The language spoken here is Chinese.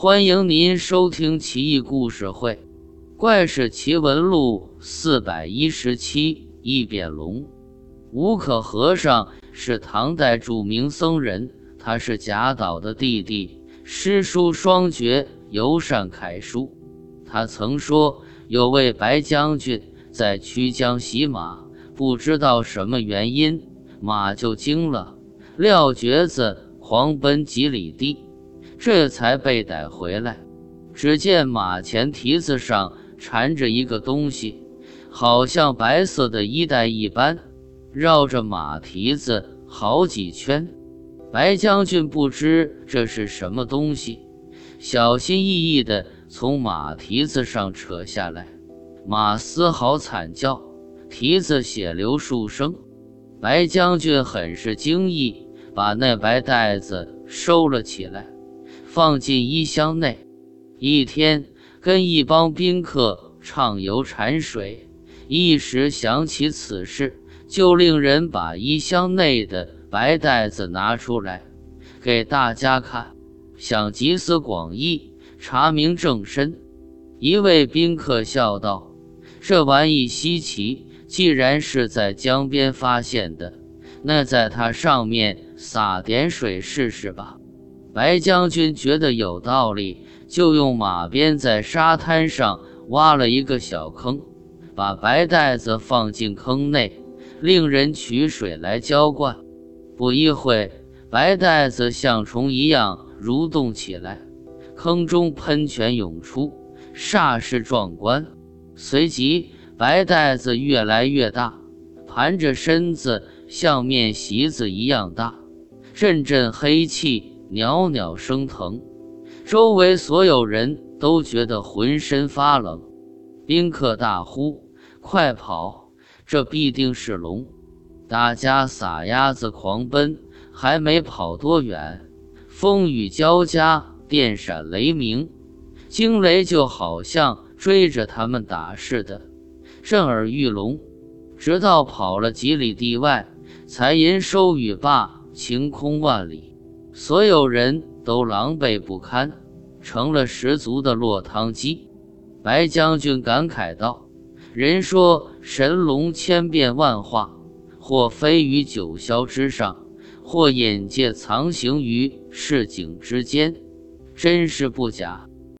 欢迎您收听《奇异故事会·怪事奇闻录》四百一十七。一扁龙，无可和尚是唐代著名僧人，他是贾岛的弟弟，诗书双绝，尤善楷书。他曾说，有位白将军在曲江洗马，不知道什么原因，马就惊了，撂蹶子狂奔几里地。这才被逮回来。只见马前蹄子上缠着一个东西，好像白色的衣带一般，绕着马蹄子好几圈。白将军不知这是什么东西，小心翼翼地从马蹄子上扯下来，马嘶嚎惨叫，蹄子血流数升。白将军很是惊异，把那白带子收了起来。放进衣箱内。一天，跟一帮宾客畅游禅水，一时想起此事，就令人把衣箱内的白袋子拿出来给大家看，想集思广益，查明正身。一位宾客笑道：“这玩意稀奇，既然是在江边发现的，那在它上面撒点水试试吧。”白将军觉得有道理，就用马鞭在沙滩上挖了一个小坑，把白袋子放进坑内，令人取水来浇灌。不一会，白袋子像虫一样蠕动起来，坑中喷泉涌出，煞是壮观。随即，白袋子越来越大，盘着身子像面席子一样大，阵阵黑气。袅袅升腾，周围所有人都觉得浑身发冷。宾客大呼：“快跑！这必定是龙！”大家撒丫子狂奔，还没跑多远，风雨交加，电闪雷鸣，惊雷就好像追着他们打似的，震耳欲聋。直到跑了几里地外，才因收雨罢，晴空万里。所有人都狼狈不堪，成了十足的落汤鸡。白将军感慨道：“人说神龙千变万化，或飞于九霄之上，或眼界藏行于市井之间，真是不假。